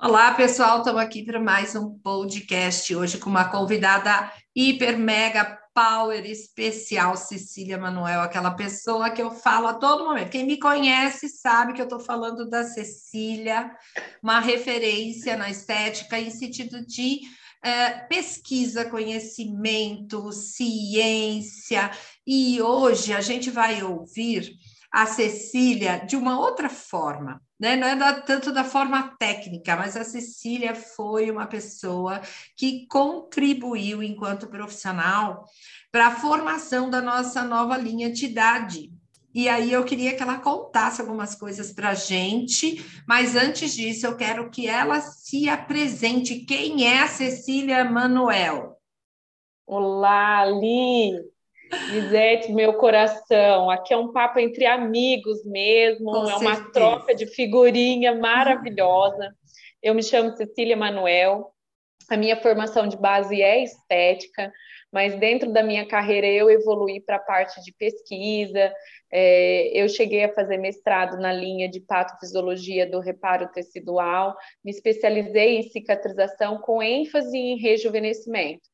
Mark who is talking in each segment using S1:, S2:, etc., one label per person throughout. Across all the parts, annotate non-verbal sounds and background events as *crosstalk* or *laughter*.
S1: Olá, pessoal, estamos aqui para mais um podcast hoje com uma convidada hiper mega power especial, Cecília Manuel, aquela pessoa que eu falo a todo momento. Quem me conhece sabe que eu estou falando da Cecília, uma referência na estética em sentido de é, pesquisa, conhecimento, ciência, e hoje a gente vai ouvir a Cecília de uma outra forma né? Não é da, tanto da forma técnica, mas a Cecília foi uma pessoa que contribuiu enquanto profissional para a formação da nossa nova linha de idade. E aí eu queria que ela contasse algumas coisas para a gente, mas antes disso eu quero que ela se apresente. Quem é a Cecília Manuel?
S2: Olá, Li! Lisete, meu coração, aqui é um papo entre amigos mesmo, Com é certeza. uma troca de figurinha maravilhosa. Eu me chamo Cecília Manuel, a minha formação de base é estética, mas dentro da minha carreira eu evoluí para a parte de pesquisa, é, eu cheguei a fazer mestrado na linha de patofisiologia do reparo tecidual, me especializei em cicatrização com ênfase em rejuvenescimento.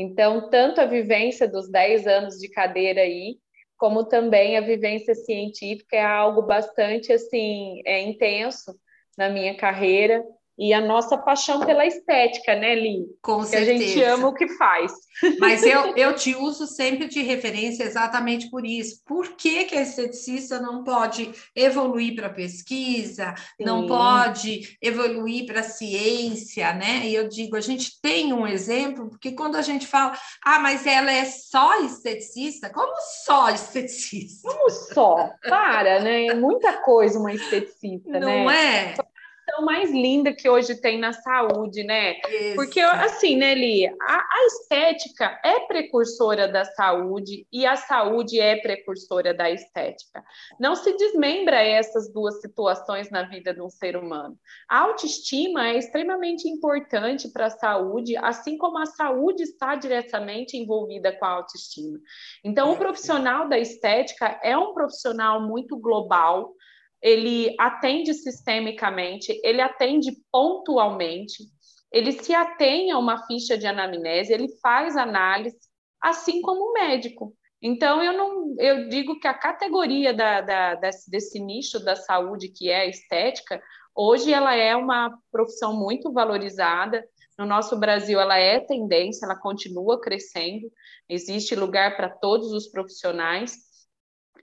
S2: Então, tanto a vivência dos 10 anos de cadeira aí, como também a vivência científica é algo bastante assim é intenso na minha carreira e a nossa paixão pela estética, né, Li?
S1: Com que certeza.
S2: a gente ama o que faz.
S1: Mas eu, *laughs* eu te uso sempre de referência exatamente por isso. Por que, que a esteticista não pode evoluir para pesquisa, Sim. não pode evoluir para ciência, né? E eu digo, a gente tem um exemplo, porque quando a gente fala, ah, mas ela é só esteticista, como só *laughs* esteticista?
S2: Como só? Para, né? É muita coisa uma esteticista,
S1: não
S2: né?
S1: Não é?
S2: Questão mais linda que hoje tem na saúde, né? Isso. Porque, assim, né, Li, a, a, estética é precursora da saúde e a saúde é precursora da estética. Não se desmembra essas duas situações na vida de um ser humano. A autoestima é extremamente importante para a saúde, assim como a saúde está diretamente envolvida com a autoestima. Então, o profissional da estética é um profissional muito global, ele atende sistemicamente, ele atende pontualmente, ele se atém a uma ficha de anamnese, ele faz análise, assim como o médico. Então, eu não eu digo que a categoria da, da, desse, desse nicho da saúde, que é a estética, hoje ela é uma profissão muito valorizada. No nosso Brasil, ela é tendência, ela continua crescendo, existe lugar para todos os profissionais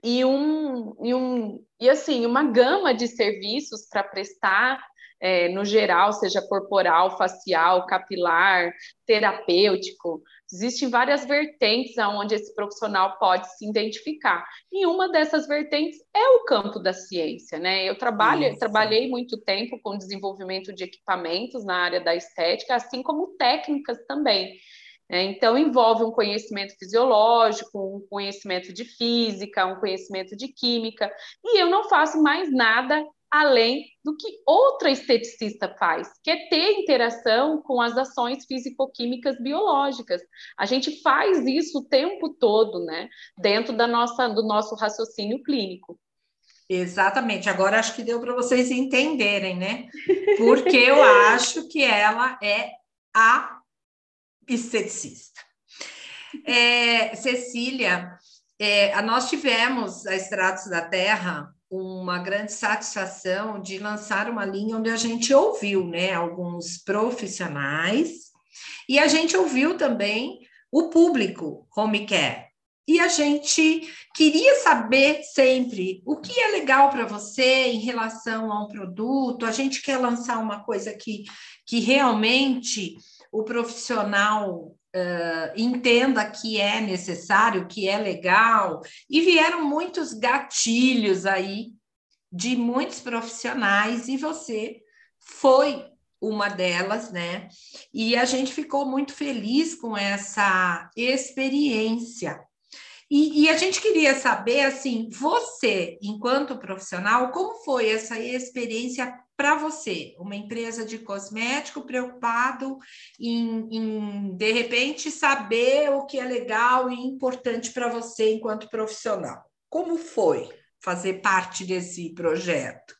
S2: e um, e um e assim uma gama de serviços para prestar é, no geral, seja corporal, facial, capilar, terapêutico. Existem várias vertentes aonde esse profissional pode se identificar. E uma dessas vertentes é o campo da ciência, né? Eu trabalho, trabalhei muito tempo com desenvolvimento de equipamentos na área da estética, assim como técnicas também. É, então, envolve um conhecimento fisiológico, um conhecimento de física, um conhecimento de química, e eu não faço mais nada além do que outra esteticista faz, que é ter interação com as ações físico-químicas biológicas. A gente faz isso o tempo todo, né, dentro da nossa, do nosso raciocínio clínico.
S1: Exatamente. Agora acho que deu para vocês entenderem, né? Porque eu *laughs* acho que ela é a esteticista. É, Cecília, é, nós tivemos a Estratos da Terra uma grande satisfação de lançar uma linha onde a gente ouviu né, alguns profissionais e a gente ouviu também o público home care. E a gente queria saber sempre o que é legal para você em relação a um produto. A gente quer lançar uma coisa que, que realmente o profissional uh, entenda que é necessário, que é legal, e vieram muitos gatilhos aí de muitos profissionais, e você foi uma delas, né? E a gente ficou muito feliz com essa experiência. E, e, a gente queria saber, assim, você, enquanto profissional, como foi essa experiência para você, uma empresa de cosmético preocupado em, em, de repente, saber o que é legal e importante para você enquanto profissional? Como foi fazer parte desse projeto?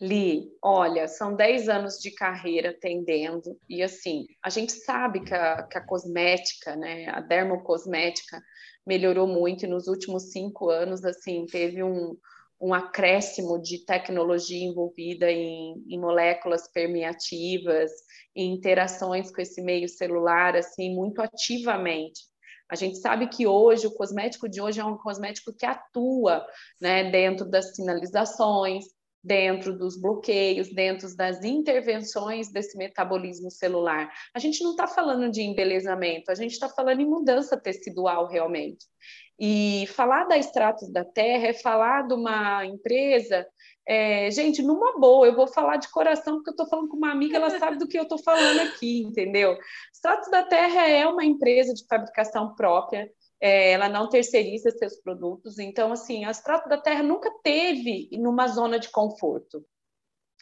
S2: Li, olha, são 10 anos de carreira atendendo, e assim, a gente sabe que a, que a cosmética, né, a dermocosmética melhorou muito, e nos últimos cinco anos, assim, teve um, um acréscimo de tecnologia envolvida em, em moléculas permeativas, em interações com esse meio celular, assim, muito ativamente. A gente sabe que hoje, o cosmético de hoje é um cosmético que atua né, dentro das sinalizações, dentro dos bloqueios, dentro das intervenções desse metabolismo celular. A gente não está falando de embelezamento, a gente está falando em mudança tecidual realmente. E falar da Extratos da Terra é falar de uma empresa é, gente, numa boa, eu vou falar de coração, porque eu estou falando com uma amiga, ela sabe do que eu estou falando aqui, entendeu? Extratos da Terra é uma empresa de fabricação própria, é, ela não terceiriza seus produtos. Então, assim, a Extrato da Terra nunca teve numa zona de conforto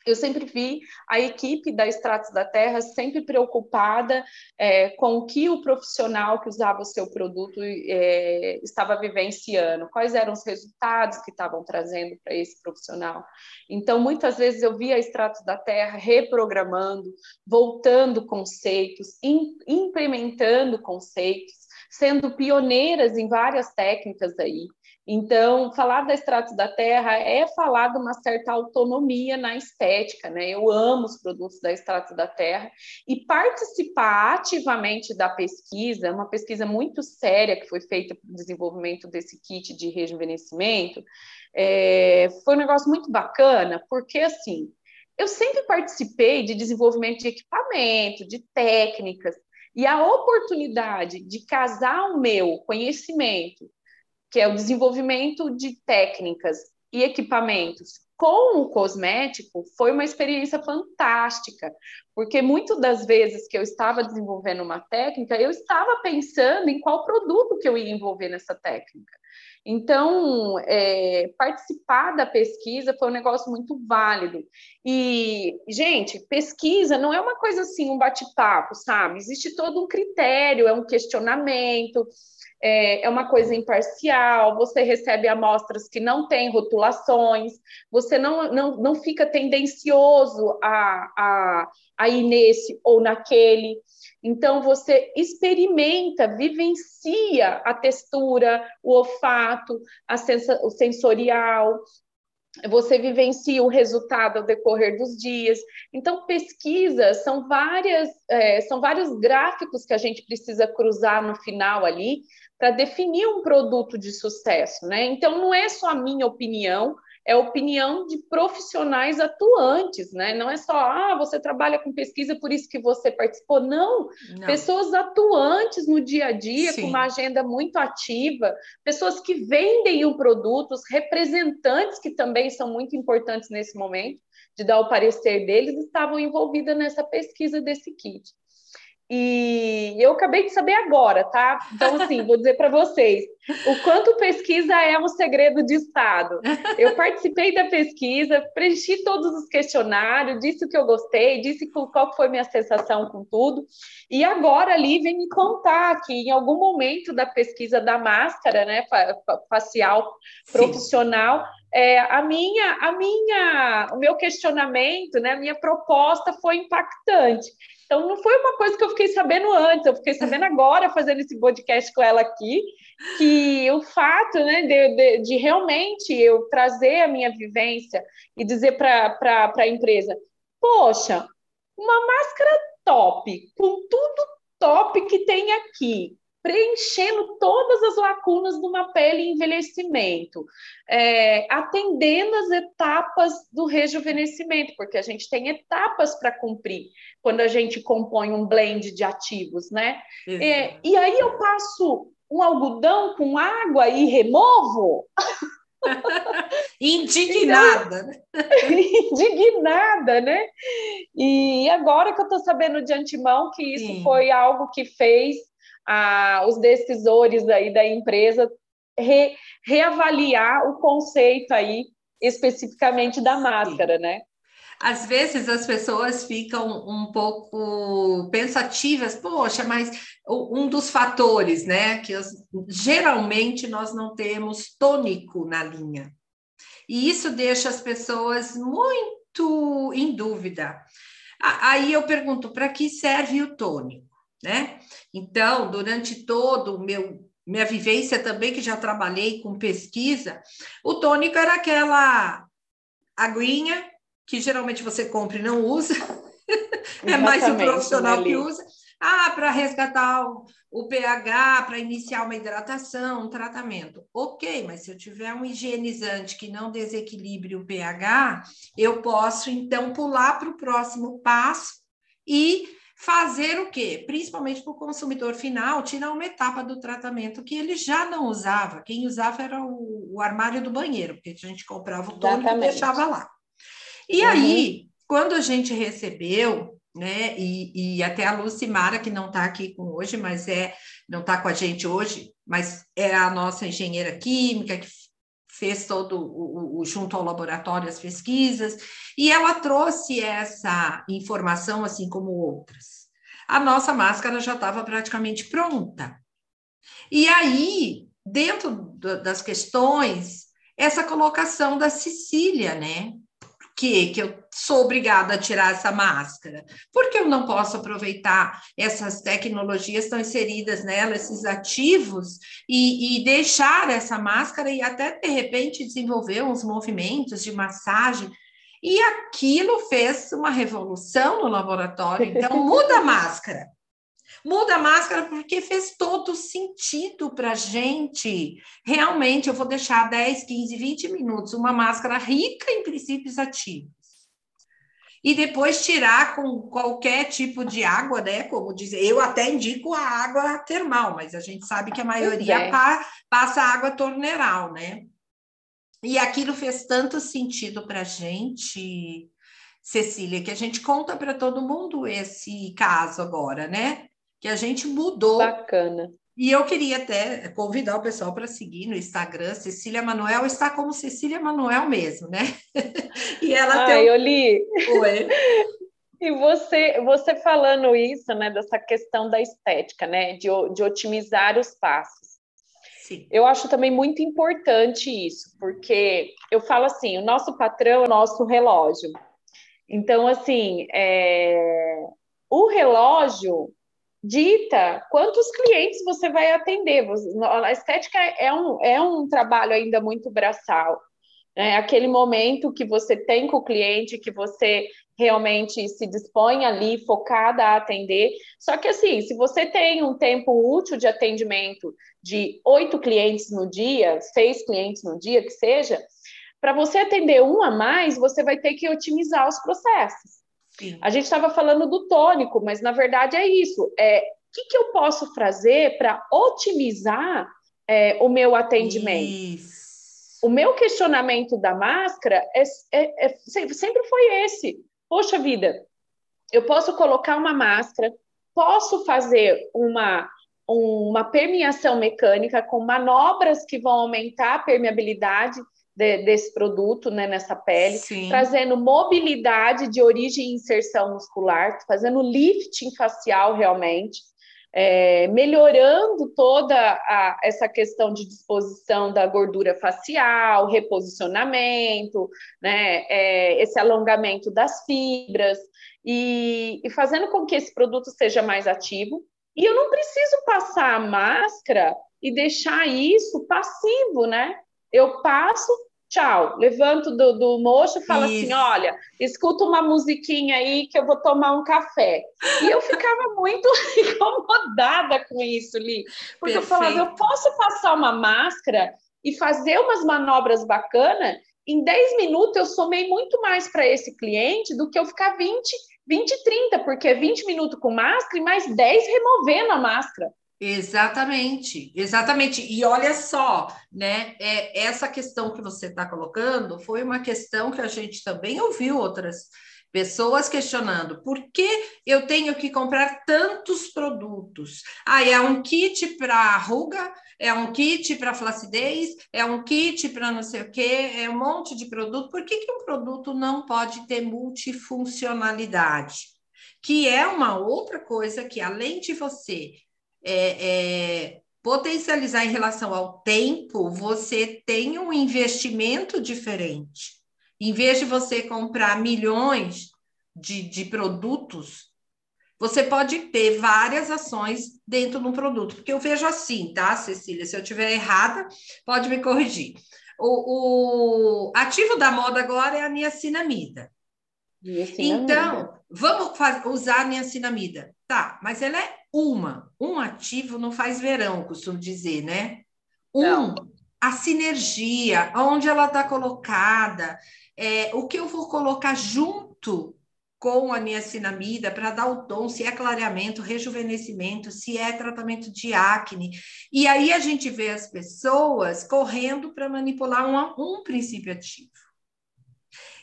S2: eu sempre vi a equipe da Estratos da Terra sempre preocupada é, com o que o profissional que usava o seu produto é, estava vivenciando, quais eram os resultados que estavam trazendo para esse profissional. Então, muitas vezes eu via a Estratos da Terra reprogramando, voltando conceitos, implementando conceitos, sendo pioneiras em várias técnicas aí. Então, falar da extratos da terra é falar de uma certa autonomia na estética, né? Eu amo os produtos da extratos da terra e participar ativamente da pesquisa, uma pesquisa muito séria que foi feita para o desenvolvimento desse kit de rejuvenescimento, é, foi um negócio muito bacana, porque assim, eu sempre participei de desenvolvimento de equipamento, de técnicas, e a oportunidade de casar o meu conhecimento que é o desenvolvimento de técnicas e equipamentos com o cosmético, foi uma experiência fantástica, porque muitas das vezes que eu estava desenvolvendo uma técnica, eu estava pensando em qual produto que eu ia envolver nessa técnica. Então, é, participar da pesquisa foi um negócio muito válido. E, gente, pesquisa não é uma coisa assim, um bate-papo, sabe? Existe todo um critério, é um questionamento, é, é uma coisa imparcial, você recebe amostras que não têm rotulações, você não, não, não fica tendencioso a, a, a ir nesse ou naquele. Então, você experimenta, vivencia a textura, o olfato, o sensorial, você vivencia o resultado ao decorrer dos dias. Então, pesquisas são várias, é, são vários gráficos que a gente precisa cruzar no final ali para definir um produto de sucesso, né? Então, não é só a minha opinião, é a opinião de profissionais atuantes, né? Não é só, ah, você trabalha com pesquisa, por isso que você participou. Não, Não. pessoas atuantes no dia a dia, Sim. com uma agenda muito ativa, pessoas que vendem o produto, os representantes, que também são muito importantes nesse momento, de dar o parecer deles, estavam envolvidas nessa pesquisa desse kit. E eu acabei de saber agora, tá? Então, assim, vou dizer para vocês o quanto pesquisa é um segredo de Estado. Eu participei da pesquisa, preenchi todos os questionários, disse o que eu gostei, disse qual foi minha sensação com tudo. E agora ali vem me contar que em algum momento da pesquisa da máscara, né, facial profissional, é, a minha, a minha, o meu questionamento, né, a minha proposta foi impactante. Então, não foi uma coisa que eu fiquei sabendo antes, eu fiquei sabendo agora, fazendo esse podcast com ela aqui, que o fato né, de, de, de realmente eu trazer a minha vivência e dizer para a empresa: poxa, uma máscara top, com tudo top que tem aqui, preenchendo todas as lacunas de uma pele em envelhecimento, é, atendendo as etapas do rejuvenescimento, porque a gente tem etapas para cumprir quando a gente compõe um blend de ativos, né? É, e aí eu passo um algodão com água e removo. *laughs*
S1: Indignada. *laughs*
S2: Indignada, né? E agora que eu estou sabendo de antemão que isso Sim. foi algo que fez a, os decisores aí da empresa re, reavaliar o conceito aí especificamente da máscara, Sim. né?
S1: Às vezes as pessoas ficam um pouco pensativas, poxa, mas um dos fatores, né, que as, geralmente nós não temos tônico na linha. E isso deixa as pessoas muito muito em dúvida. Aí eu pergunto, para que serve o tônico, né? Então, durante todo o meu minha vivência também, que já trabalhei com pesquisa, o tônico era aquela aguinha que geralmente você compra e não usa, *laughs* é mais o profissional né, que usa. Ah, para resgatar o, o pH, para iniciar uma hidratação, um tratamento. Ok, mas se eu tiver um higienizante que não desequilibre o pH, eu posso então pular para o próximo passo e fazer o quê? Principalmente para o consumidor final, tirar uma etapa do tratamento que ele já não usava. Quem usava era o, o armário do banheiro, porque a gente comprava o tônico e deixava lá. E uhum. aí, quando a gente recebeu né? E, e até a Lucimara, que não está aqui com hoje, mas é, não está com a gente hoje, mas é a nossa engenheira química que fez todo o, o, junto ao laboratório as pesquisas, e ela trouxe essa informação, assim como outras. A nossa máscara já estava praticamente pronta. E aí, dentro do, das questões, essa colocação da Cecília, né? Que, que eu sou obrigada a tirar essa máscara? Porque eu não posso aproveitar essas tecnologias estão inseridas nela, esses ativos, e, e deixar essa máscara e até, de repente, desenvolver uns movimentos de massagem. E aquilo fez uma revolução no laboratório. Então, muda a máscara. Muda a máscara porque fez todo sentido para a gente. Realmente, eu vou deixar 10, 15, 20 minutos uma máscara rica em princípios ativos. E depois tirar com qualquer tipo de água, né? Como dizer, eu até indico a água termal, mas a gente sabe que a maioria é. pa, passa água torneiral, né? E aquilo fez tanto sentido para a gente, Cecília, que a gente conta para todo mundo esse caso agora, né? Que a gente mudou.
S2: Bacana.
S1: E eu queria até convidar o pessoal para seguir no Instagram. Cecília Manuel está como Cecília Manuel mesmo, né? *laughs*
S2: e ela ah, tem. eu li. Oi. E você, você falando isso, né, dessa questão da estética, né, de, de otimizar os passos. Sim. Eu acho também muito importante isso, porque eu falo assim, o nosso patrão é o nosso relógio. Então, assim, é... o relógio dita quantos clientes você vai atender. A estética é um, é um trabalho ainda muito braçal. É aquele momento que você tem com o cliente, que você realmente se dispõe ali, focada a atender. Só que, assim, se você tem um tempo útil de atendimento de oito clientes no dia, seis clientes no dia, que seja, para você atender um a mais, você vai ter que otimizar os processos. Sim. A gente estava falando do tônico, mas na verdade é isso. É, o que, que eu posso fazer para otimizar é, o meu atendimento? Isso. O meu questionamento da máscara é, é, é, sempre foi esse. Poxa vida, eu posso colocar uma máscara, posso fazer uma, uma permeação mecânica com manobras que vão aumentar a permeabilidade de, desse produto né, nessa pele, Sim. trazendo mobilidade de origem e inserção muscular, fazendo lifting facial realmente, é, melhorando toda a, essa questão de disposição da gordura facial, reposicionamento, né, é, esse alongamento das fibras, e, e fazendo com que esse produto seja mais ativo. E eu não preciso passar a máscara e deixar isso passivo, né? Eu passo, tchau, levanto do, do mocho e falo assim, Isso. assim: olha, escuta uma musiquinha aí que eu vou tomar um café. E eu ficava *laughs* muito incomodada com isso, Li, porque Perfeito. eu falava: eu posso passar uma máscara e fazer umas manobras bacanas. Em 10 minutos eu somei muito mais para esse cliente do que eu ficar 20, 20, 30, porque é 20 minutos com máscara e mais 10 removendo a máscara.
S1: Exatamente, exatamente. E olha só, né? É, essa questão que você está colocando foi uma questão que a gente também ouviu outras pessoas questionando por que eu tenho que comprar tantos produtos. Ah, é um kit para ruga, é um kit para flacidez, é um kit para não sei o quê, é um monte de produto. Por que, que um produto não pode ter multifuncionalidade? Que é uma outra coisa que, além de você é, é, potencializar em relação ao tempo, você tem um investimento diferente. Em vez de você comprar milhões de, de produtos, você pode ter várias ações dentro de um produto. Porque eu vejo assim, tá, Cecília? Se eu estiver errada, pode me corrigir. O, o ativo da moda agora é a niacinamida. niacinamida. Então, vamos usar a niacinamida. Tá, mas ela é uma. Um ativo não faz verão, costumo dizer, né? Um, não. a sinergia, onde ela está colocada, é, o que eu vou colocar junto com a niacinamida para dar o tom, se é clareamento, rejuvenescimento, se é tratamento de acne. E aí a gente vê as pessoas correndo para manipular um, um princípio ativo.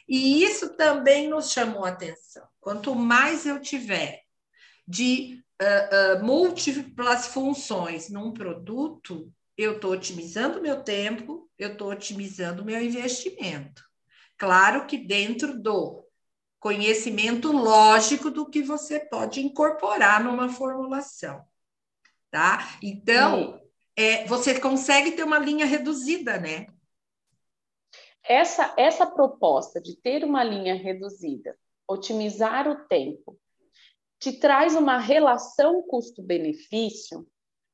S1: E isso também nos chamou a atenção. Quanto mais eu tiver de uh, uh, múltiplas funções num produto, eu estou otimizando meu tempo, eu estou otimizando meu investimento. Claro que dentro do conhecimento lógico do que você pode incorporar numa formulação, tá? Então, é, você consegue ter uma linha reduzida, né?
S2: Essa, essa proposta de ter uma linha reduzida, otimizar o tempo, te traz uma relação custo-benefício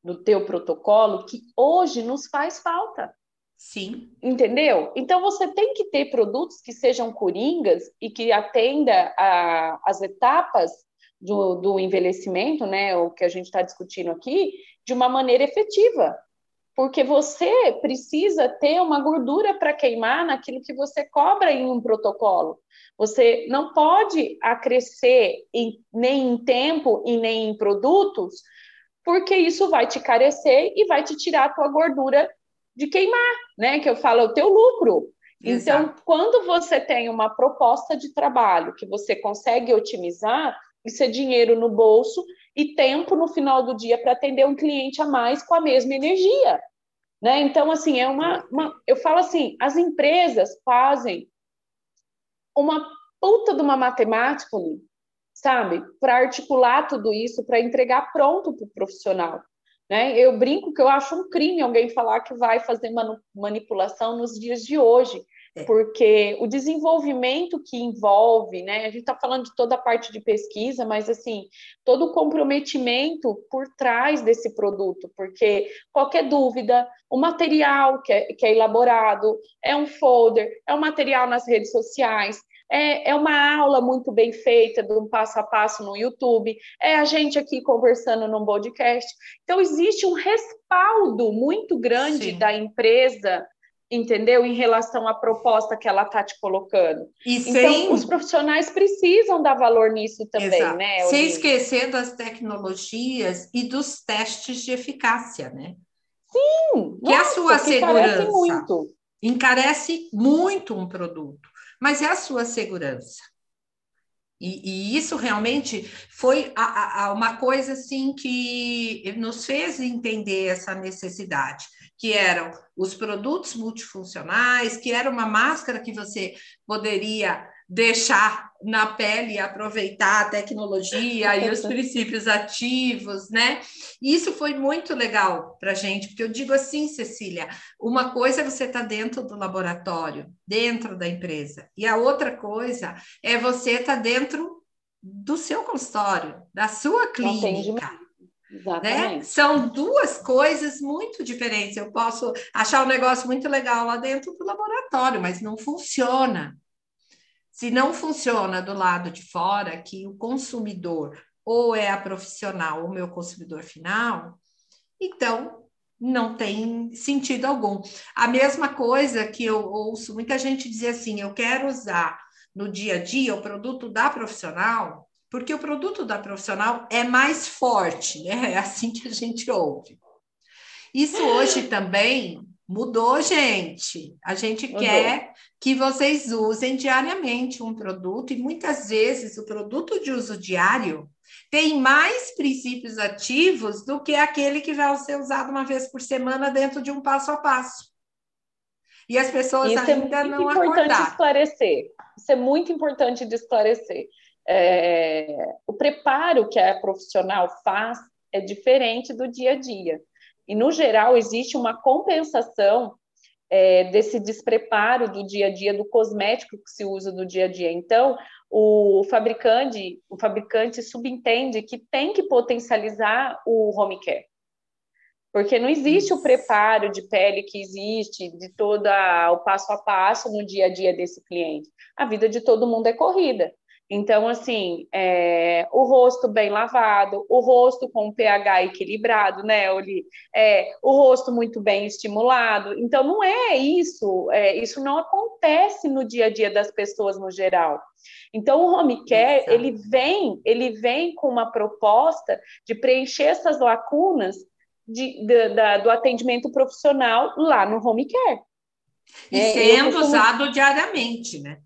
S2: no teu protocolo que hoje nos faz falta.
S1: Sim.
S2: Entendeu? Então você tem que ter produtos que sejam coringas e que atenda a, as etapas do, do envelhecimento, né? O que a gente está discutindo aqui, de uma maneira efetiva. Porque você precisa ter uma gordura para queimar naquilo que você cobra em um protocolo. Você não pode acrescer em, nem em tempo e nem em produtos, porque isso vai te carecer e vai te tirar a tua gordura de queimar, né? Que eu falo, é o teu lucro. Então, Exato. Então, quando você tem uma proposta de trabalho que você consegue otimizar, isso é dinheiro no bolso e tempo no final do dia para atender um cliente a mais com a mesma energia. Né? Então, assim, é uma, uma. Eu falo assim: as empresas fazem uma puta de uma matemática sabe? Para articular tudo isso, para entregar pronto para o profissional. Né? Eu brinco que eu acho um crime alguém falar que vai fazer manipulação nos dias de hoje. Porque o desenvolvimento que envolve, né? A gente está falando de toda a parte de pesquisa, mas assim, todo o comprometimento por trás desse produto, porque qualquer dúvida, o material que é, que é elaborado é um folder, é um material nas redes sociais, é, é uma aula muito bem feita, de um passo a passo no YouTube, é a gente aqui conversando num podcast. Então, existe um respaldo muito grande Sim. da empresa entendeu? Em relação à proposta que ela está te colocando. E então, sem... os profissionais precisam dar valor nisso também, Exato. né?
S1: Sem esquecer das tecnologias e dos testes de eficácia, né?
S2: Sim!
S1: Que nossa, a sua segurança muito. encarece muito um produto mas é a sua segurança. E, e isso realmente foi a, a, uma coisa assim que nos fez entender essa necessidade, que eram os produtos multifuncionais, que era uma máscara que você poderia deixar na pele aproveitar a tecnologia e os *laughs* princípios ativos, né? E isso foi muito legal para a gente, porque eu digo assim, Cecília, uma coisa é você estar tá dentro do laboratório, dentro da empresa, e a outra coisa é você estar tá dentro do seu consultório, da sua clínica. Né? São duas coisas muito diferentes. Eu posso achar um negócio muito legal lá dentro do laboratório, mas não funciona se não funciona do lado de fora, que o consumidor ou é a profissional ou meu consumidor final, então não tem sentido algum. A mesma coisa que eu ouço muita gente dizer assim: eu quero usar no dia a dia o produto da profissional, porque o produto da profissional é mais forte, né? *laughs* É assim que a gente ouve. Isso hoje também Mudou, gente. A gente Mudou. quer que vocês usem diariamente um produto e muitas vezes o produto de uso diário tem mais princípios ativos do que aquele que vai ser usado uma vez por semana dentro de um passo a passo. E as pessoas Isso é ainda é muito não
S2: importante
S1: acordaram.
S2: esclarecer. Isso é muito importante de esclarecer. É, o preparo que a profissional faz é diferente do dia a dia. E, no geral, existe uma compensação é, desse despreparo do dia a dia, do cosmético que se usa no dia a dia. Então, o fabricante, o fabricante subentende que tem que potencializar o home care. Porque não existe o preparo de pele que existe, de todo o passo a passo no dia a dia desse cliente. A vida de todo mundo é corrida. Então, assim, é, o rosto bem lavado, o rosto com pH equilibrado, né, Oli? É, o rosto muito bem estimulado. Então, não é isso, é, isso não acontece no dia a dia das pessoas no geral. Então, o home care, Exato. ele vem, ele vem com uma proposta de preencher essas lacunas de, de, da, do atendimento profissional lá no home care.
S1: E é, sendo costumo... usado diariamente, né?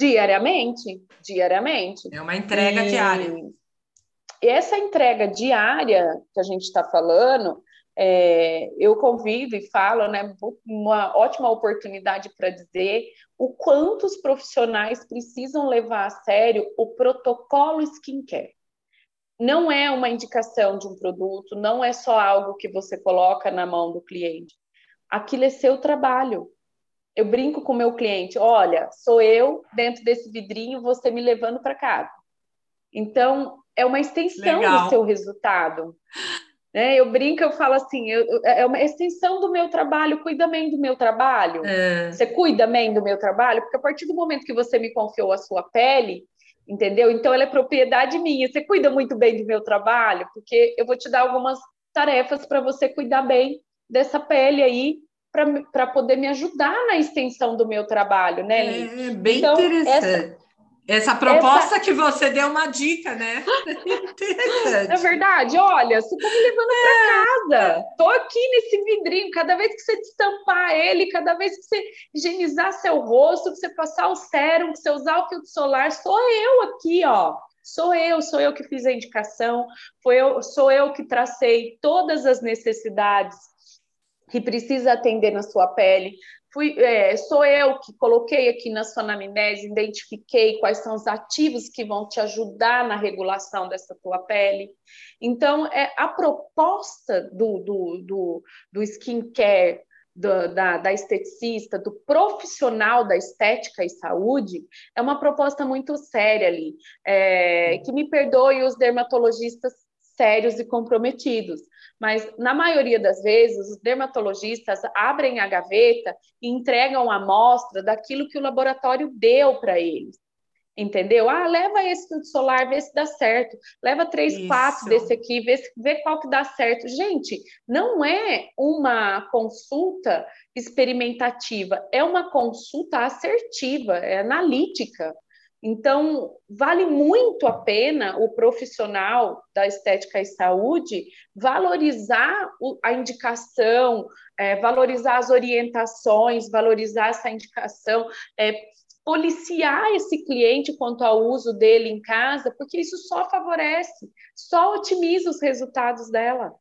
S2: Diariamente, diariamente.
S1: É uma entrega e, diária.
S2: E essa entrega diária que a gente está falando, é, eu convido e falo, né, uma ótima oportunidade para dizer o quanto os profissionais precisam levar a sério o protocolo skincare. Não é uma indicação de um produto, não é só algo que você coloca na mão do cliente. Aquilo é seu trabalho eu brinco com o meu cliente, olha, sou eu dentro desse vidrinho, você me levando para casa. Então, é uma extensão Legal. do seu resultado. Né? Eu brinco, eu falo assim, eu, é uma extensão do meu trabalho, cuida bem do meu trabalho. É. Você cuida bem do meu trabalho, porque a partir do momento que você me confiou a sua pele, entendeu? Então ela é propriedade minha. Você cuida muito bem do meu trabalho, porque eu vou te dar algumas tarefas para você cuidar bem dessa pele aí para poder me ajudar na extensão do meu trabalho, né,
S1: Li? É bem então, interessante. Essa, essa proposta essa... que você deu uma dica, né? *laughs*
S2: Interessante. É verdade. Olha, você está me levando para casa. Tô aqui nesse vidrinho. Cada vez que você destampar ele, cada vez que você higienizar seu rosto, que você passar o sérum, que você usar o filtro solar, sou eu aqui, ó. Sou eu, sou eu que fiz a indicação, foi eu, sou eu que tracei todas as necessidades que precisa atender na sua pele. Fui, é, sou eu que coloquei aqui na sua anamnese, identifiquei quais são os ativos que vão te ajudar na regulação dessa tua pele. Então, é, a proposta do, do, do, do skincare, do, da, da esteticista, do profissional da estética e saúde, é uma proposta muito séria ali. É, que me perdoe os dermatologistas sérios e comprometidos, mas na maioria das vezes os dermatologistas abrem a gaveta e entregam a amostra daquilo que o laboratório deu para eles. Entendeu? Ah, leva esse solar, vê se dá certo. Leva três, Isso. quatro desse aqui, vê, vê qual que dá certo. Gente, não é uma consulta experimentativa, é uma consulta assertiva, é analítica. Então, vale muito a pena o profissional da estética e saúde valorizar a indicação, é, valorizar as orientações, valorizar essa indicação, é, policiar esse cliente quanto ao uso dele em casa, porque isso só favorece, só otimiza os resultados dela.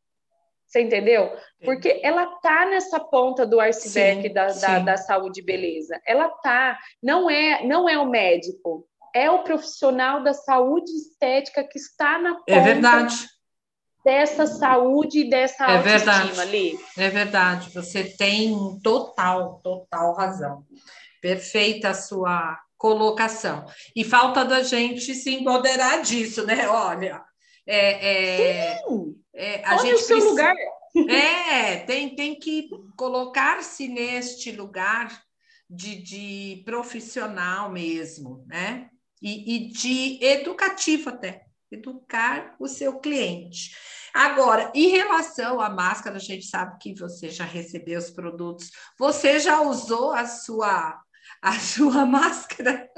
S2: Você entendeu? Porque ela tá nessa ponta do iceberg sim, da, sim. da, da, saúde e beleza. Ela tá. Não é, não é o médico, é o profissional da saúde estética que está na
S1: é ponta é verdade.
S2: dessa saúde e dessa
S1: é verdade. ali. É verdade, você tem total, total razão. Perfeita a sua colocação. E falta da gente se empoderar disso, né? Olha, é,
S2: é. É, a Olha gente o seu precisa, lugar.
S1: É, tem, tem que colocar-se neste lugar de, de profissional mesmo, né? E, e de educativo até, educar o seu cliente. Agora, em relação à máscara, a gente sabe que você já recebeu os produtos, você já usou a sua a sua *laughs* máscara.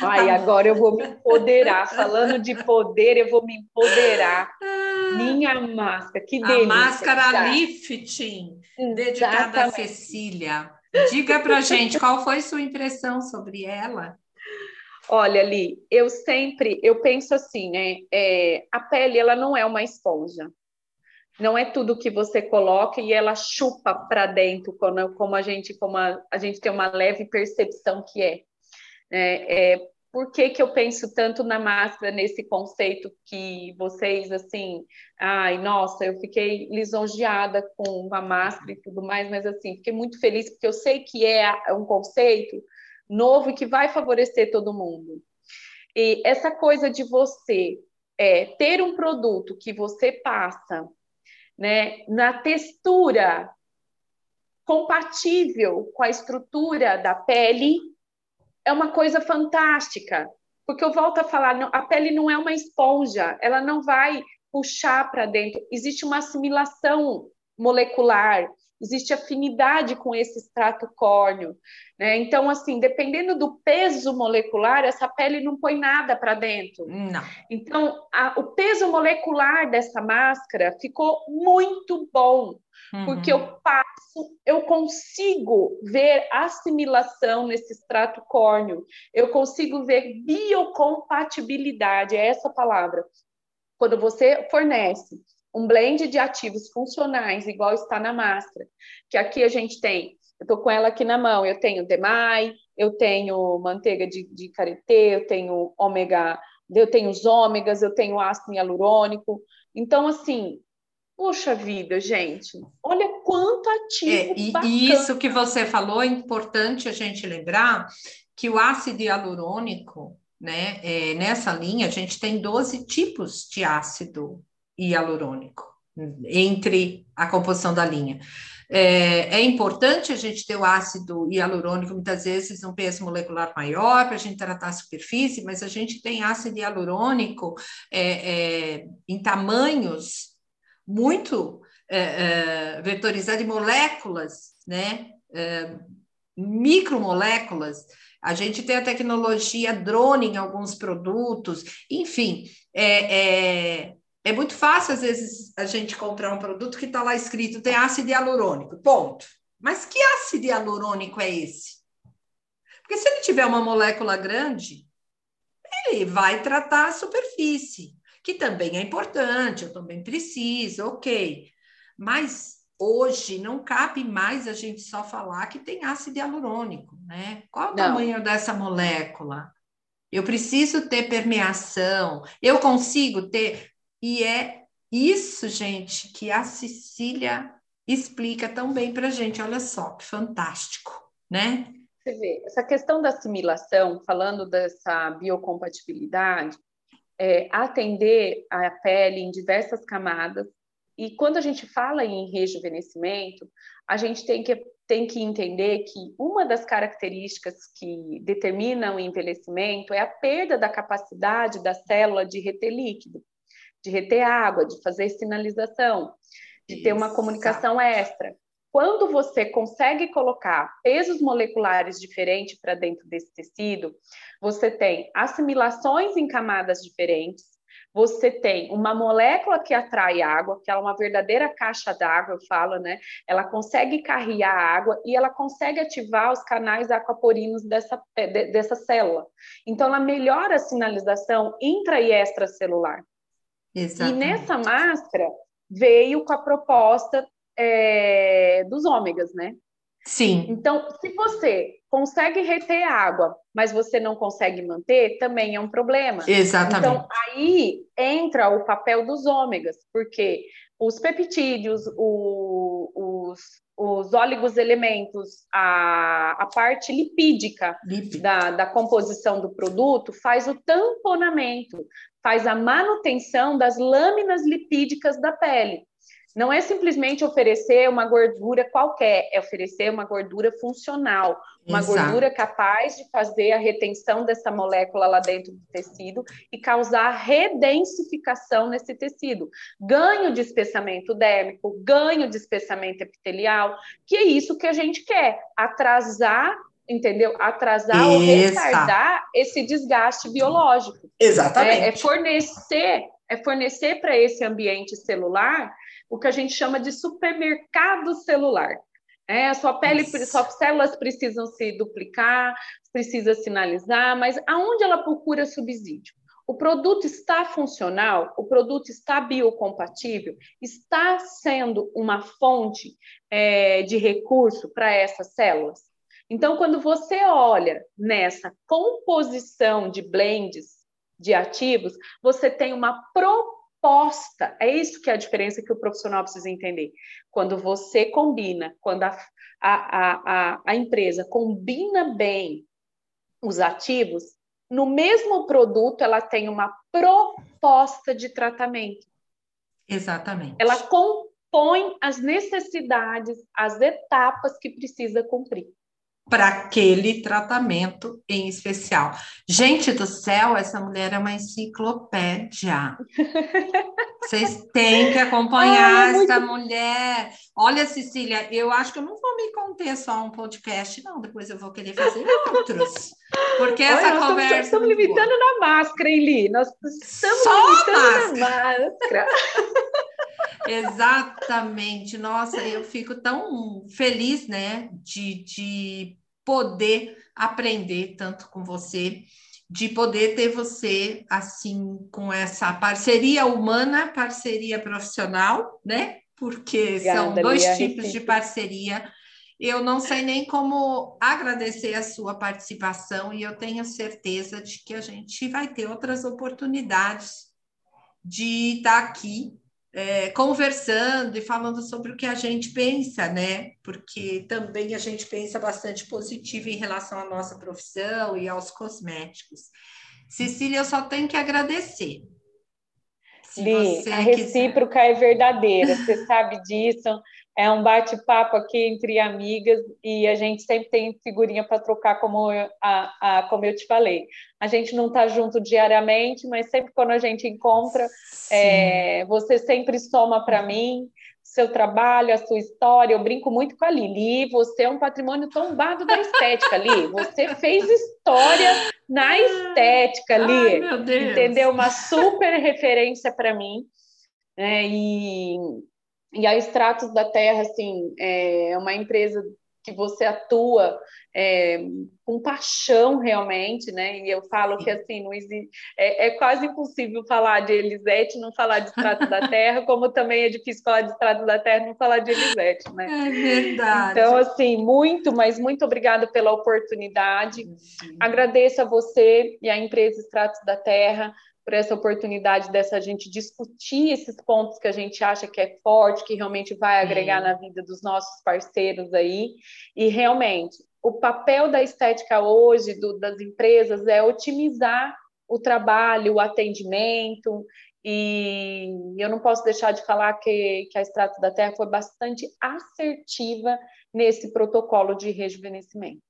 S2: Ai, agora eu vou me empoderar. Falando de poder, eu vou me empoderar. Minha máscara, que delícia.
S1: A máscara já. lifting, dedicada a Cecília. Diga pra gente qual foi sua impressão sobre ela.
S2: Olha, ali, eu sempre, eu penso assim, né? É, a pele, ela não é uma esponja. Não é tudo que você coloca e ela chupa para dentro, como, como, a gente, como a, a, gente tem uma leve percepção que é. é, é por que, que eu penso tanto na máscara nesse conceito que vocês, assim, ai, nossa, eu fiquei lisonjeada com a máscara e tudo mais, mas assim, fiquei muito feliz porque eu sei que é um conceito novo e que vai favorecer todo mundo. E essa coisa de você é, ter um produto que você passa né, na textura compatível com a estrutura da pele é uma coisa fantástica, porque eu volto a falar, a pele não é uma esponja, ela não vai puxar para dentro, existe uma assimilação molecular, existe afinidade com esse extrato córneo, né? Então, assim, dependendo do peso molecular, essa pele não põe nada para dentro.
S1: Não.
S2: Então, a, o peso molecular dessa máscara ficou muito bom, uhum. porque eu passo, eu consigo ver assimilação nesse extrato córneo, eu consigo ver biocompatibilidade, é essa palavra. Quando você fornece um blend de ativos funcionais, igual está na máscara, que aqui a gente tem, eu estou com ela aqui na mão, eu tenho demai, eu tenho manteiga de, de karité, eu tenho ômega, eu tenho os ômegas, eu tenho ácido hialurônico. Então, assim, Puxa vida, gente, olha quanto ativo é,
S1: e, e, isso que você falou é importante a gente lembrar que o ácido hialurônico, né, é, nessa linha, a gente tem 12 tipos de ácido hialurônico entre a composição da linha. É, é, importante a gente ter o ácido hialurônico, muitas vezes, um peso molecular maior para a gente tratar a superfície, mas a gente tem ácido hialurônico é, é, em tamanhos muito é, é, vetorizados, de moléculas, né? É, micromoléculas. A gente tem a tecnologia drone em alguns produtos, enfim, é, é muito fácil, às vezes, a gente comprar um produto que está lá escrito tem ácido hialurônico, ponto. Mas que ácido hialurônico é esse? Porque se ele tiver uma molécula grande, ele vai tratar a superfície, que também é importante, eu também preciso, ok. Mas hoje não cabe mais a gente só falar que tem ácido hialurônico, né? Qual o não. tamanho dessa molécula? Eu preciso ter permeação, eu consigo ter e é isso, gente, que a Cecília explica tão bem para a gente. Olha só, que fantástico, né?
S2: Você vê, essa questão da assimilação, falando dessa biocompatibilidade, é, atender a pele em diversas camadas. E quando a gente fala em rejuvenescimento, a gente tem que, tem que entender que uma das características que determinam o envelhecimento é a perda da capacidade da célula de reter líquido de reter água, de fazer sinalização, de ter uma comunicação extra. Quando você consegue colocar pesos moleculares diferentes para dentro desse tecido, você tem assimilações em camadas diferentes, você tem uma molécula que atrai água, que é uma verdadeira caixa d'água, eu falo, né? Ela consegue carregar água e ela consegue ativar os canais aquaporinos dessa, dessa célula. Então, ela melhora a sinalização intra e extracelular. Exatamente. E nessa máscara veio com a proposta é, dos ômegas, né?
S1: Sim.
S2: Então, se você consegue reter água, mas você não consegue manter, também é um problema.
S1: Exatamente.
S2: Então, aí entra o papel dos ômegas, porque os peptídeos, o, os, os óligos elementos, a, a parte lipídica da, da composição do produto faz o tamponamento, faz a manutenção das lâminas lipídicas da pele. Não é simplesmente oferecer uma gordura qualquer, é oferecer uma gordura funcional, uma Exato. gordura capaz de fazer a retenção dessa molécula lá dentro do tecido e causar redensificação nesse tecido. Ganho de espessamento dérmico, ganho de espessamento epitelial, que é isso que a gente quer, atrasar entendeu? Atrasar ou retardar esse desgaste biológico.
S1: Exatamente.
S2: É, é fornecer, é fornecer para esse ambiente celular o que a gente chama de supermercado celular. É, sua pele, suas células precisam se duplicar, precisa sinalizar, mas aonde ela procura subsídio? O produto está funcional, o produto está biocompatível, está sendo uma fonte é, de recurso para essas células. Então, quando você olha nessa composição de blends de ativos, você tem uma proposta. É isso que é a diferença que o profissional precisa entender. Quando você combina, quando a, a, a, a empresa combina bem os ativos, no mesmo produto ela tem uma proposta de tratamento.
S1: Exatamente.
S2: Ela compõe as necessidades, as etapas que precisa cumprir
S1: para aquele tratamento em especial. Gente do céu, essa mulher é uma enciclopédia. *laughs* Vocês têm que acompanhar Ai, essa muito... mulher. Olha, Cecília, eu acho que eu não vou me conter só um podcast, não. Depois eu vou querer fazer outros. Porque Olha, essa nós conversa. Estamos,
S2: estamos limitando boa. na máscara, hein, Li? Nós estamos só limitando máscara. na máscara. *laughs*
S1: Exatamente. Nossa, eu fico tão feliz, né, de, de poder aprender tanto com você, de poder ter você assim com essa parceria humana, parceria profissional, né? Porque Obrigada, são dois Lia, tipos de parceria. Eu não sei nem como agradecer a sua participação e eu tenho certeza de que a gente vai ter outras oportunidades de estar aqui é, conversando e falando sobre o que a gente pensa, né? Porque também a gente pensa bastante positivo em relação à nossa profissão e aos cosméticos. Cecília, eu só tenho que agradecer.
S2: Se Li, a recíproca quiser. é verdadeira, você sabe disso é um bate-papo aqui entre amigas e a gente sempre tem figurinha para trocar, como eu, a, a, como eu te falei. A gente não está junto diariamente, mas sempre quando a gente encontra, é, você sempre soma para mim seu trabalho, a sua história. Eu brinco muito com a Lili. Você é um patrimônio tombado da estética, Li. Você *laughs* fez história na estética, Li. Ai, entendeu? Uma super referência para mim. É, e e a Extratos da Terra, assim, é uma empresa que você atua é, com paixão realmente, né? E eu falo que assim não existe, é, é, quase impossível falar de Elisete não falar de Extrato da Terra, *laughs* como também é difícil falar de Extrato da Terra não falar de Elisete, né?
S1: É verdade.
S2: Então assim muito, mas muito obrigada pela oportunidade. Sim. Agradeço a você e a empresa Extratos da Terra por essa oportunidade dessa gente discutir esses pontos que a gente acha que é forte, que realmente vai agregar na vida dos nossos parceiros aí. E realmente, o papel da estética hoje, do, das empresas, é otimizar o trabalho, o atendimento. E eu não posso deixar de falar que, que a Extrato da Terra foi bastante assertiva nesse protocolo de rejuvenescimento.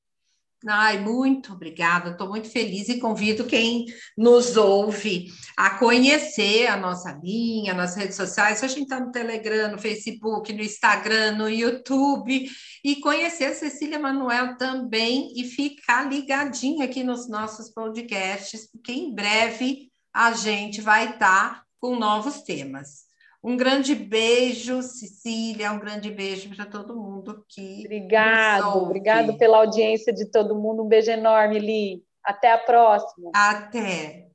S1: Ai, muito obrigada, estou muito feliz e convido quem nos ouve a conhecer a nossa linha, nas redes sociais. A gente está no Telegram, no Facebook, no Instagram, no YouTube, e conhecer a Cecília Manuel também e ficar ligadinha aqui nos nossos podcasts, porque em breve a gente vai estar tá com novos temas. Um grande beijo, Cecília, um grande beijo para todo mundo que.
S2: Obrigado, obrigado pela audiência de todo mundo. Um beijo enorme, Li. Até a próxima.
S1: Até.